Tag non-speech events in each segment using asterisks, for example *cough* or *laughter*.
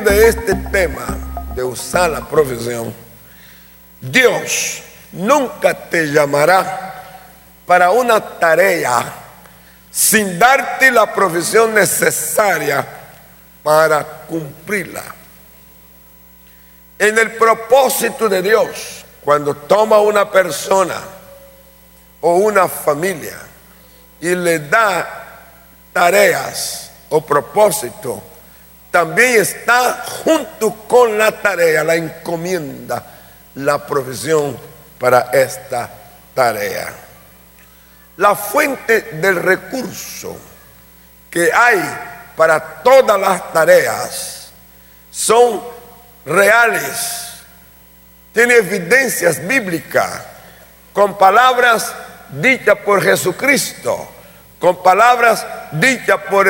de este tema, de usar la profesión, Dios nunca te llamará para una tarea sin darte la profesión necesaria para cumplirla. En el propósito de Dios, cuando toma una persona o una familia y le da tareas o propósito, también está junto con la tarea, la encomienda, la profesión para esta tarea. La fuente del recurso que hay para todas las tareas son reales, tiene evidencias bíblicas con palabras dichas por Jesucristo, con palabras dichas por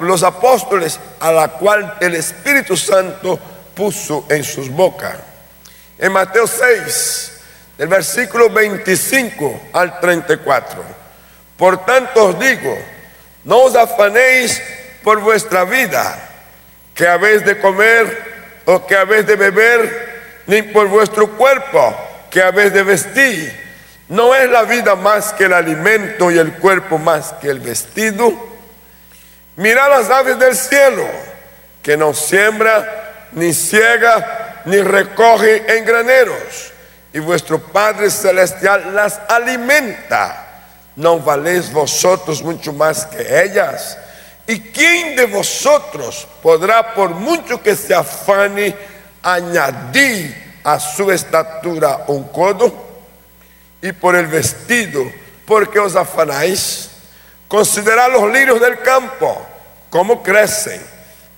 los apóstoles a la cual el Espíritu Santo puso en sus bocas. En Mateo 6, del versículo 25 al 34. Por tanto os digo, no os afanéis por vuestra vida, que habéis de comer o que habéis de beber, ni por vuestro cuerpo, que habéis de vestir. ¿No es la vida más que el alimento y el cuerpo más que el vestido? Mirad las aves del cielo, que no siembra, ni ciega, ni recoge en graneros, y vuestro Padre Celestial las alimenta. ¿No valéis vosotros mucho más que ellas? ¿Y quién de vosotros podrá, por mucho que se afane, añadir a su estatura un codo? Y por el vestido, ¿por qué os afanáis? Considerad los lirios del campo, cómo crecen,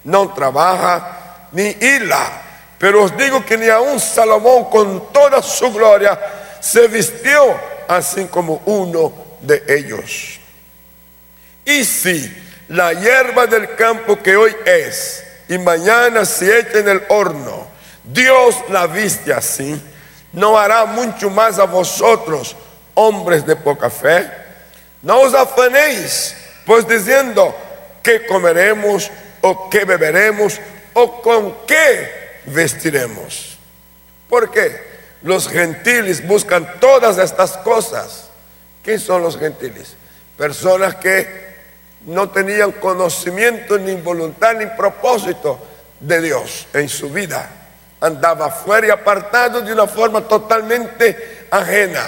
no trabaja ni hila pero os digo que ni aun Salomón con toda su gloria se vistió así como uno de ellos. Y si la hierba del campo que hoy es y mañana se echa en el horno, Dios la viste así, no hará mucho más a vosotros, hombres de poca fe. No os afanéis, pues diciendo que comeremos o que beberemos o con qué vestiremos. Porque los gentiles buscan todas estas cosas. ¿Qué son los gentiles? Personas que no tenían conocimiento ni voluntad ni propósito de Dios en su vida. Andaba fuera y apartado de una forma totalmente ajena.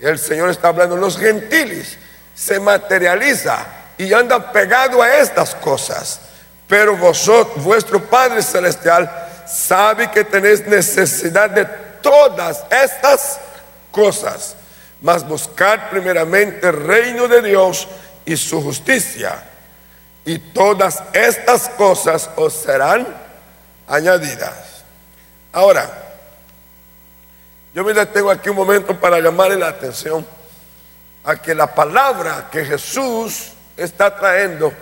El Señor está hablando, los gentiles se materializa y andan pegados a estas cosas. Pero vosotros, vuestro Padre Celestial, sabe que tenéis necesidad de todas estas cosas. Mas buscad primeramente el reino de Dios y su justicia. Y todas estas cosas os serán añadidas. Ahora, yo me detengo aquí un momento para llamarle la atención a que la palabra que Jesús está trayendo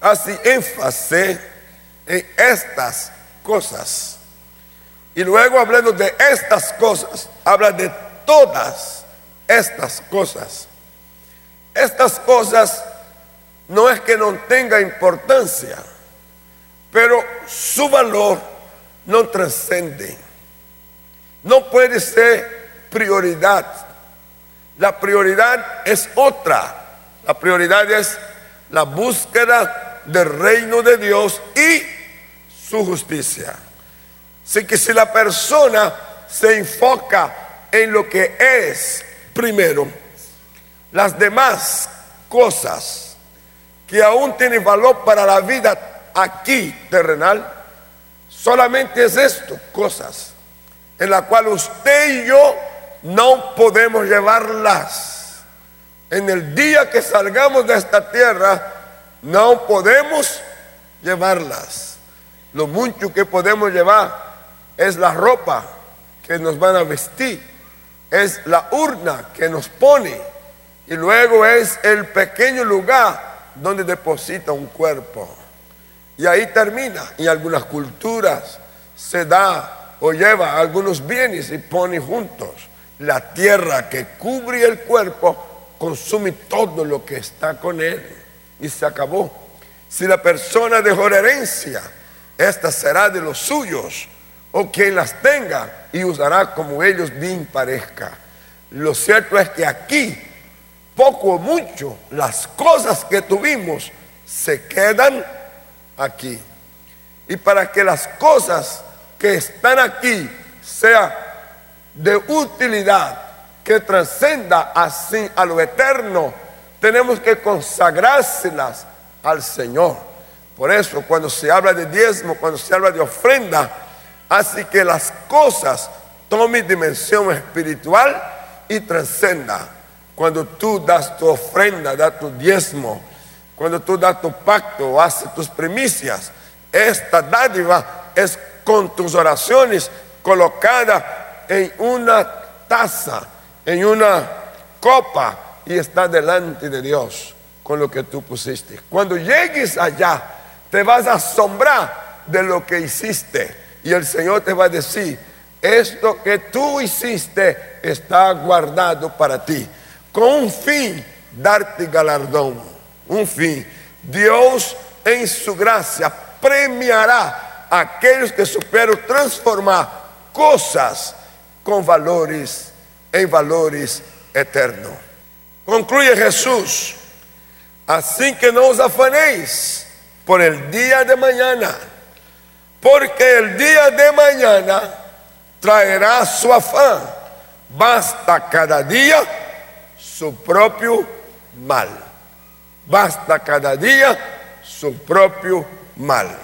hace énfasis en estas cosas. Y luego hablando de estas cosas, habla de todas estas cosas. Estas cosas no es que no tenga importancia, pero su valor no trascende. No puede ser prioridad. La prioridad es otra. La prioridad es la búsqueda del reino de Dios y su justicia. Así que si la persona se enfoca en lo que es primero, las demás cosas que aún tienen valor para la vida aquí terrenal, solamente es esto, cosas en la cual usted y yo no podemos llevarlas. En el día que salgamos de esta tierra, no podemos llevarlas. Lo mucho que podemos llevar es la ropa que nos van a vestir, es la urna que nos pone y luego es el pequeño lugar donde deposita un cuerpo. Y ahí termina. En algunas culturas se da o lleva algunos bienes y pone juntos. La tierra que cubre el cuerpo consume todo lo que está con él y se acabó. Si la persona dejó herencia, esta será de los suyos o quien las tenga y usará como ellos bien parezca. Lo cierto es que aquí, poco o mucho, las cosas que tuvimos se quedan aquí. Y para que las cosas que están aquí sean de utilidad, que trascenda así a lo eterno, tenemos que consagrárselas al Señor. Por eso cuando se habla de diezmo, cuando se habla de ofrenda, Así que las cosas tomen dimensión espiritual y trascenda. Cuando tú das tu ofrenda, das tu diezmo, cuando tú das tu pacto, haces tus primicias, esta dádiva es con tus oraciones colocada en una taza, en una copa y está delante de Dios con lo que tú pusiste. Cuando llegues allá, te vas a asombrar de lo que hiciste y el Señor te va a decir, esto que tú hiciste está guardado para ti, con un fin, darte galardón, un fin. Dios en su gracia premiará a aquellos que supieron transformar cosas con valores en valores eternos. Concluye Jesús, así que no os afanéis por el día de mañana porque el día de mañana traerá su afán. Basta cada día su propio mal. Basta cada día su propio mal.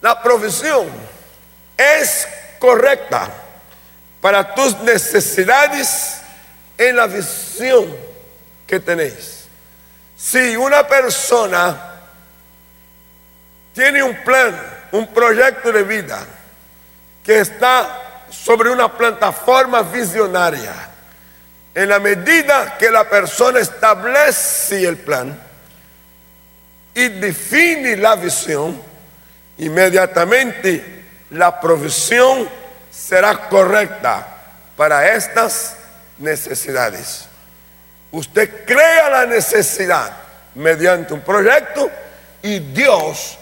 La profesión es correcta para tus necesidades en la visión que tenéis. Si una persona tiene un plan un proyecto de vida que está sobre una plataforma visionaria. En la medida que la persona establece el plan y define la visión, inmediatamente la provisión será correcta para estas necesidades. Usted crea la necesidad mediante un proyecto y Dios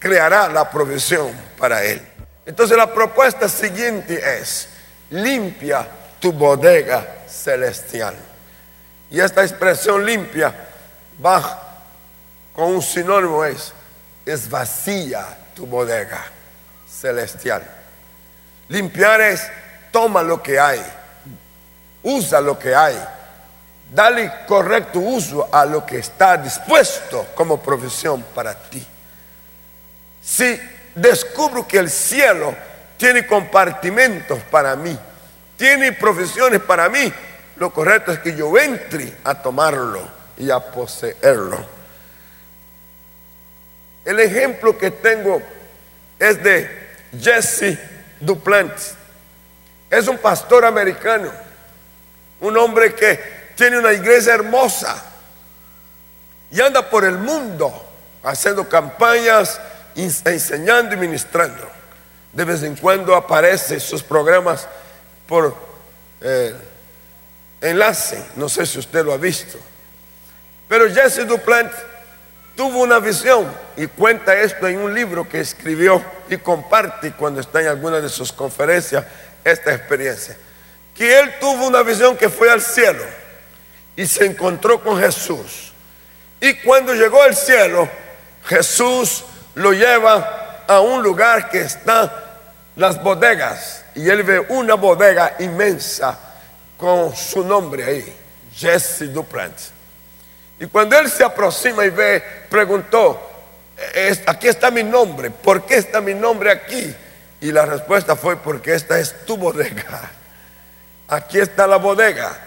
creará la provisión para él. Entonces la propuesta siguiente es, limpia tu bodega celestial. Y esta expresión limpia va con un sinónimo es, es vacía tu bodega celestial. Limpiar es, toma lo que hay, usa lo que hay, dale correcto uso a lo que está dispuesto como provisión para ti. Si descubro que el cielo tiene compartimentos para mí, tiene profesiones para mí, lo correcto es que yo entre a tomarlo y a poseerlo. El ejemplo que tengo es de Jesse Duplantis. Es un pastor americano, un hombre que tiene una iglesia hermosa y anda por el mundo haciendo campañas enseñando y ministrando. De vez en cuando aparece sus programas por eh, enlace, no sé si usted lo ha visto. Pero Jesse Duplant tuvo una visión y cuenta esto en un libro que escribió y comparte cuando está en alguna de sus conferencias esta experiencia. Que él tuvo una visión que fue al cielo y se encontró con Jesús. Y cuando llegó al cielo, Jesús lo lleva a un lugar que están las bodegas y él ve una bodega inmensa con su nombre ahí, Jesse Duplantis. Y cuando él se aproxima y ve, preguntó, aquí está mi nombre, ¿por qué está mi nombre aquí? Y la respuesta fue, porque esta es tu bodega. Aquí está la bodega.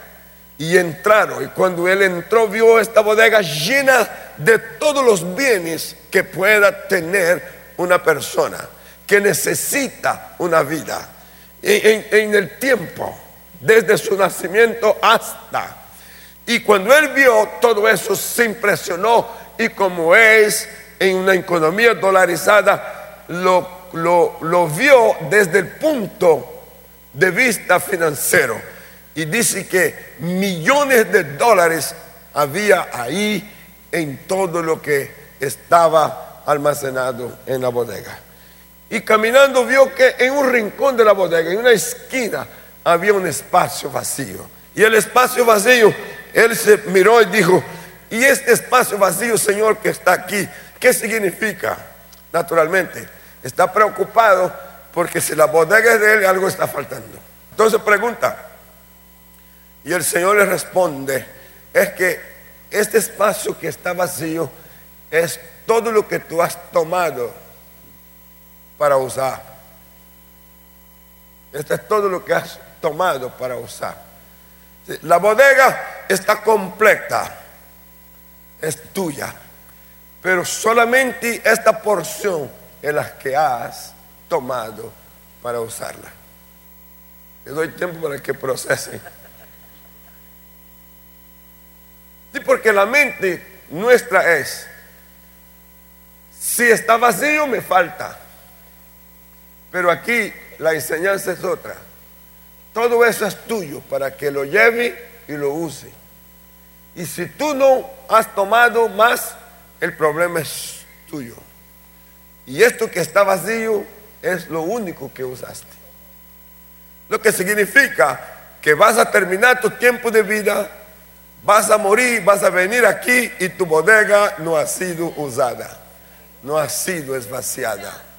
Y entraron, y cuando él entró vio esta bodega llena de todos los bienes que pueda tener una persona que necesita una vida. En, el tiempo, desde su nacimiento hasta. Y cuando él vio todo eso, se impresionó y como es en una economía dolarizada, lo, lo, lo vio desde el punto de vista financiero. Y dice que millones de dólares había ahí en todo lo que estaba almacenado en la bodega. Y caminando vio que en un rincón de la bodega, en una esquina, había un espacio vacío. Y el espacio vacío, él se miró y dijo, ¿y este espacio vacío, Señor, que está aquí, qué significa? Naturalmente, está preocupado porque si la bodega es de él, algo está faltando. Entonces pregunta, y el Señor le responde, es que este espacio que está vacío es todo lo que tú has tomado para usar. Esto es todo lo que has tomado para usar. La bodega está completa, es tuya, pero solamente esta porción es la que has tomado para usarla. Le doy tiempo para que procesen. Sí, porque la mente nuestra es, si está vacío me falta. Pero aquí la enseñanza es otra. Todo eso es tuyo para que lo lleve y lo use. Y si tú no has tomado más, el problema es tuyo. Y esto que está vacío es lo único que usaste. Lo que significa que vas a terminar tu tiempo de vida, vas a morir, vas a venir aquí y tu bodega no ha sido usada, no ha sido esvaciada.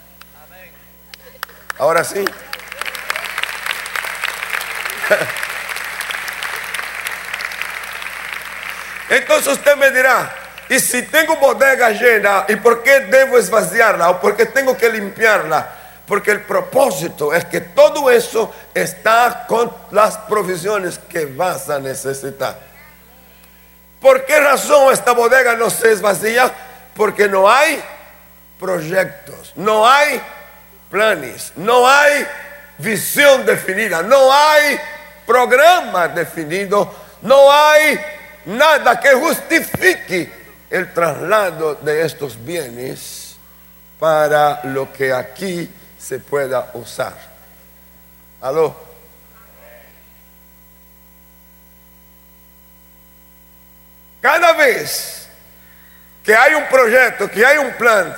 Ahora sí. Entonces usted me dirá, ¿y si tengo bodega llena, ¿y por qué debo esvaciarla? ¿O por qué tengo que limpiarla? Porque el propósito es que todo eso está con las provisiones que vas a necesitar. ¿Por qué razón esta bodega no se esvacía? Porque no hay proyectos, no hay planes, no hay visión definida, no hay programa definido, no hay nada que justifique el traslado de estos bienes para lo que aquí se pueda usar. ¿Aló? Cada vez que hay un proyecto, que hay un plan,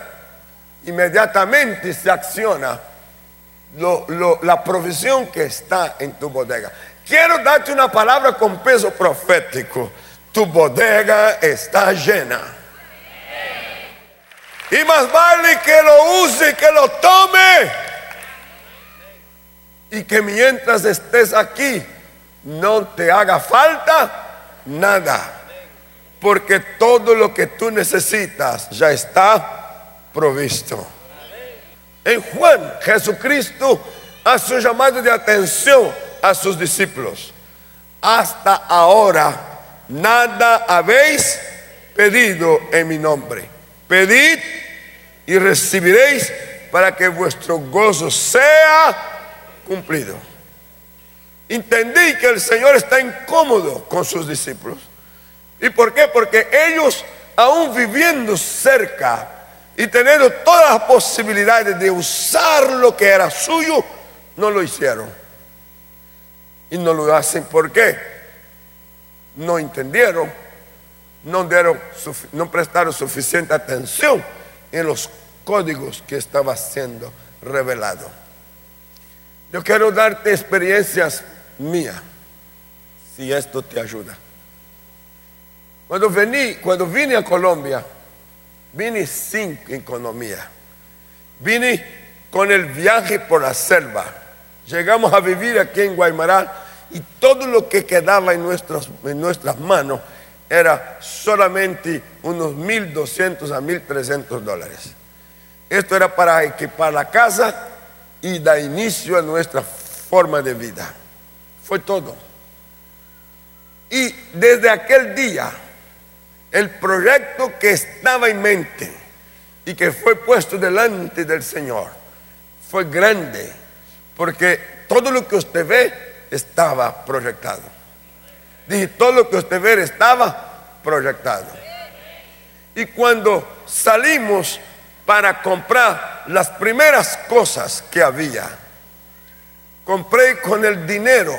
inmediatamente se acciona la provisión que está en tu bodega. Quiero darte una palabra con peso profético. Tu bodega está llena. Y más vale que lo use, que lo tome. Y que mientras estés aquí no te haga falta nada. Porque todo lo que tú necesitas ya está provisto. En Juan, Jesucristo hace un llamado de atención a sus discípulos. Hasta ahora nada habéis pedido en mi nombre. Pedid y recibiréis para que vuestro gozo sea cumplido. Entendí que el Señor está incómodo con sus discípulos. ¿Y por qué? Porque ellos, aún viviendo cerca y teniendo todas las posibilidades de usar lo que era suyo, no lo hicieron. Y no lo hacen ¿por qué? No entendieron, no, dieron, no prestaron suficiente atención en los códigos que estaba siendo revelado. Yo quiero darte experiencias mías, si esto te ayuda. Cuando vení, cuando vine a Colombia, Vine sin economía. Vine con el viaje por la selva. Llegamos a vivir aquí en Guaymará y todo lo que quedaba en, en nuestras manos era solamente unos 1.200 a 1.300 dólares. Esto era para equipar la casa y dar inicio a nuestra forma de vida. Fue todo. Y desde aquel día el proyecto que estaba en mente y que fue puesto delante del Señor fue grande, porque todo lo que usted ve estaba proyectado. Dije, todo lo que usted ve estaba proyectado. Y cuando salimos para comprar las primeras cosas que había, compré con el dinero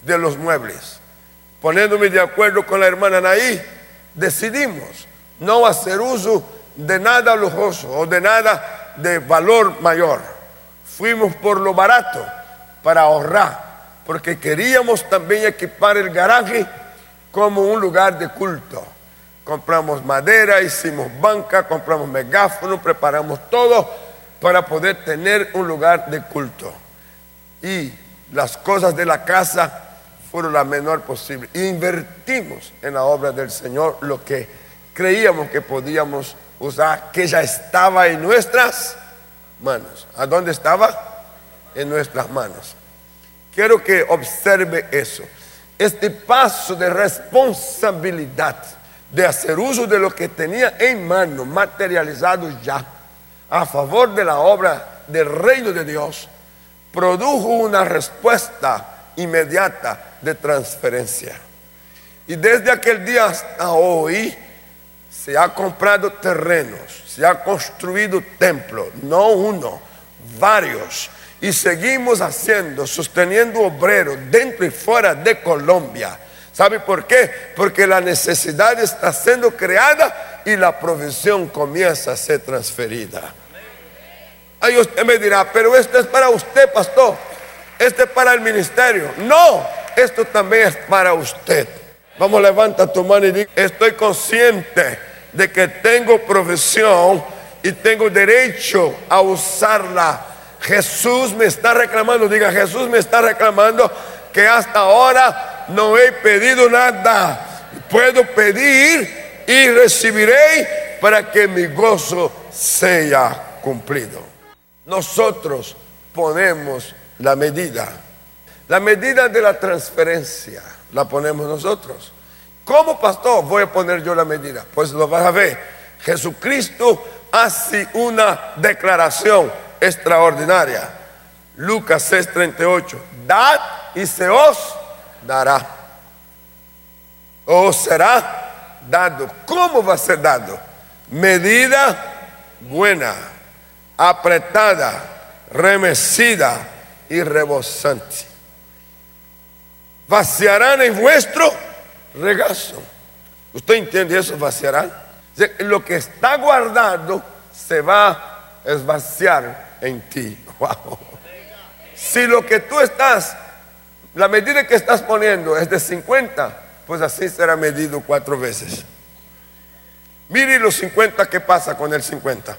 de los muebles, poniéndome de acuerdo con la hermana Naí decidimos no hacer uso de nada lujoso o de nada de valor mayor. Fuimos por lo barato para ahorrar, porque queríamos también equipar el garaje como un lugar de culto. Compramos madera, hicimos banca, compramos megáfono, preparamos todo para poder tener un lugar de culto. Y las cosas de la casa fueron la menor posible. Invertimos en la obra del Señor lo que creíamos que podíamos usar, que ya estaba en nuestras manos. ¿A dónde estaba? En nuestras manos. Quiero que observe eso. Este paso de responsabilidad de hacer uso de lo que tenía en mano, materializado ya, a favor de la obra del reino de Dios, produjo una respuesta inmediata de transferencia. Y desde aquel día hasta hoy se ha comprado terrenos, se ha construido templos, no uno, varios. Y seguimos haciendo, sosteniendo obreros dentro y fuera de Colombia. ¿Sabe por qué? Porque la necesidad está siendo creada y la provisión comienza a ser transferida. Ahí usted me dirá, pero esto es para usted, pastor. Este es para el ministerio. No, esto también es para usted. Vamos, levanta tu mano y diga, estoy consciente de que tengo profesión y tengo derecho a usarla. Jesús me está reclamando, diga, Jesús me está reclamando que hasta ahora no he pedido nada. Puedo pedir y recibiré para que mi gozo sea cumplido. Nosotros ponemos la medida. La medida de la transferencia la ponemos nosotros. ¿Cómo pastor voy a poner yo la medida? Pues lo vas a ver. Jesucristo hace una declaración extraordinaria. Lucas 6:38. Dad y se os dará. O será dado. ¿Cómo va a ser dado? Medida buena, apretada, remecida y rebosante. Vaciarán en vuestro regazo. ¿Usted entiende eso? Vaciarán. Lo que está guardado se va a esvaciar en ti. *laughs* Si lo que tú estás, la medida que estás poniendo es de 50, pues así será medido cuatro veces. Mire los 50 que pasa con el 50.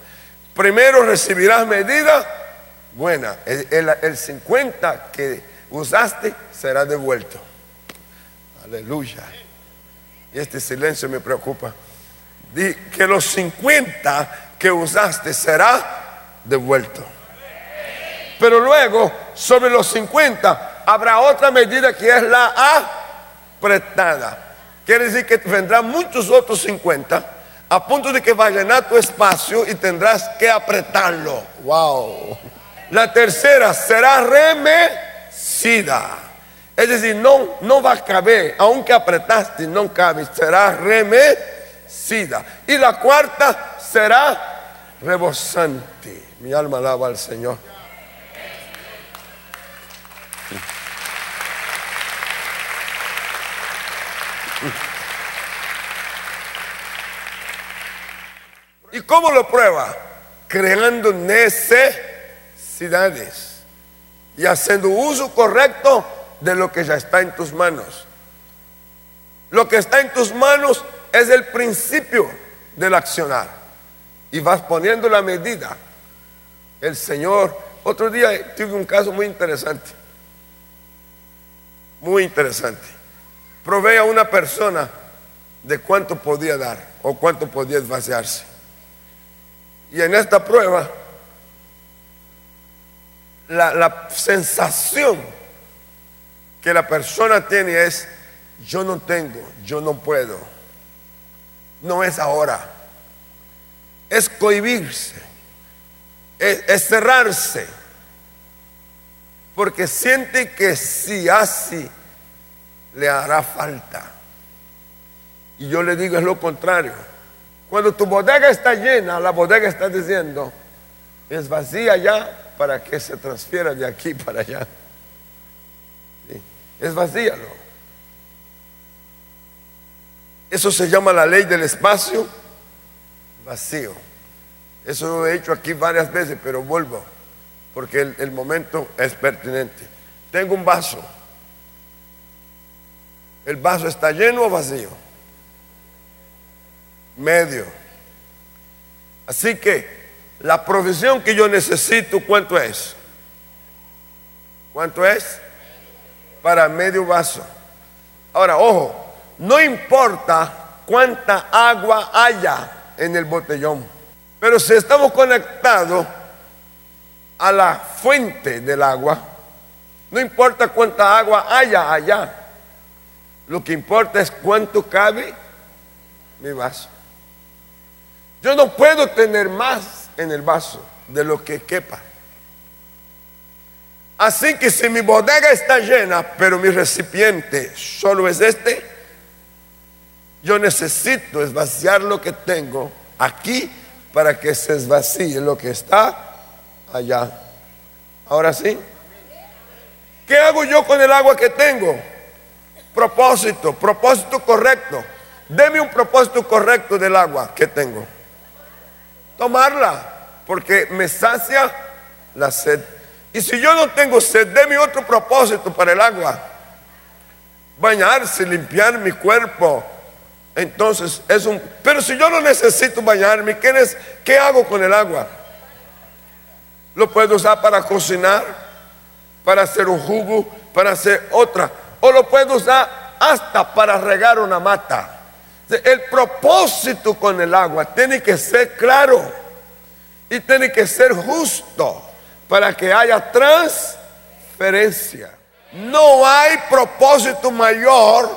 Primero recibirás medida buena. El, 50 que usaste será devuelto. Aleluya. Y este silencio me preocupa. Di que los 50 que usaste será devuelto. Pero luego, sobre los 50, habrá otra medida que es la apretada. Quiere decir que vendrán muchos otros 50 a punto de que va a tu espacio y tendrás que apretarlo. Wow. La tercera será remecida. Es decir, no, no va a caber, aunque apretaste, no cabe, será remecida. Y la cuarta será rebosante. Mi alma alaba al Señor. ¿Y cómo lo prueba? Creando necesidad y haciendo uso correcto de lo que ya está en tus manos. Lo que está en tus manos es el principio del accionar y vas poniendo la medida. El Señor, otro día tuve un caso muy interesante, muy interesante. Probé a una persona de cuánto podía dar o cuánto podía vaciarse. Y en esta prueba la, sensación que la persona tiene es, yo no tengo, yo no puedo. No es ahora. Es cohibirse. Es, cerrarse. Porque siente que si así le hará falta. Y yo le digo es lo contrario. Cuando tu bodega está llena, la bodega está diciendo, es vacía ya, para que se transfiera de aquí para allá. Es vacíalo. Eso se llama la ley del espacio vacío. Eso lo he hecho aquí varias veces, pero vuelvo, porque el, el momento es pertinente. Tengo un vaso. ¿El vaso está lleno o vacío? Medio. Así que la provisión que yo necesito, ¿cuánto es? ¿Cuánto es? Para medio vaso. Ahora, ojo, no importa cuánta agua haya en el botellón, pero si estamos conectados a la fuente del agua, no importa cuánta agua haya allá, lo que importa es cuánto cabe mi vaso. Yo no puedo tener más en el vaso de lo que quepa. Así que si mi bodega está llena, pero mi recipiente solo es este, yo necesito esvaciar lo que tengo aquí para que se esvacíe lo que está allá. Ahora sí. ¿Qué hago yo con el agua que tengo? Propósito, propósito correcto. Deme un propósito correcto del agua que tengo. Tomarla, porque me sacia la sed. Y si yo no tengo sed, deme otro propósito para el agua. Bañarse, limpiar mi cuerpo. Entonces es un... Pero si yo no necesito bañarme, ¿qué, ¿qué hago con el agua? Lo puedo usar para cocinar, para hacer un jugo, para hacer otra. O lo puedo usar hasta para regar una mata. El propósito con el agua tiene que ser claro y tiene que ser justo para que haya transferencia. No hay propósito mayor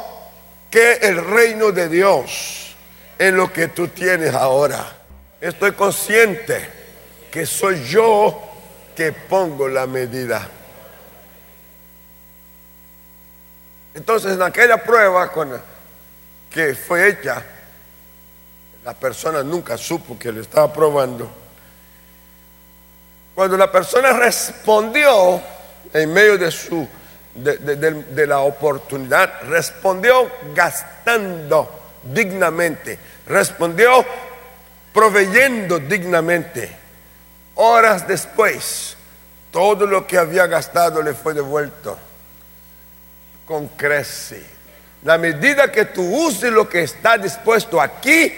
que el reino de Dios en lo que tú tienes ahora. Estoy consciente que soy yo que pongo la medida. Entonces en aquella prueba con, que fue hecha, la persona nunca supo que le estaba probando cuando la persona respondió en medio de su de, la oportunidad, respondió gastando dignamente, respondió proveyendo dignamente. Horas después, todo lo que había gastado le fue devuelto con crece. La medida que tú uses lo que está dispuesto aquí,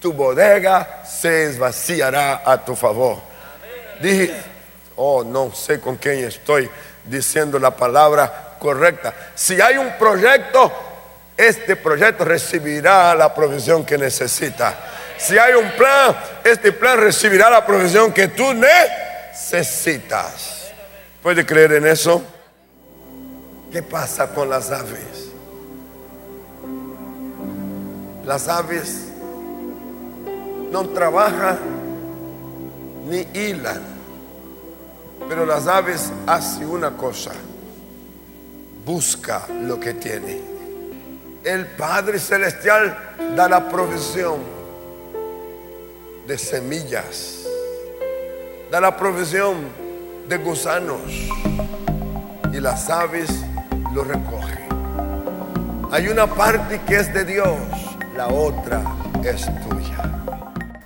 tu bodega se esvaciará a tu favor. Dije, oh, no sé con quién estoy diciendo la palabra correcta. Si hay un proyecto, este proyecto recibirá la provisión que necesita. Si hay un plan, este plan recibirá la provisión que tú necesitas. ¿Puede creer en eso? ¿Qué pasa con las aves? Las aves no trabajan ni hilan. Pero las aves hacen una cosa, busca lo que tiene. El Padre Celestial da la provisión de semillas, da la provisión de gusanos y las aves lo recogen. Hay una parte que es de Dios, la otra es tuya.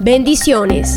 Bendiciones.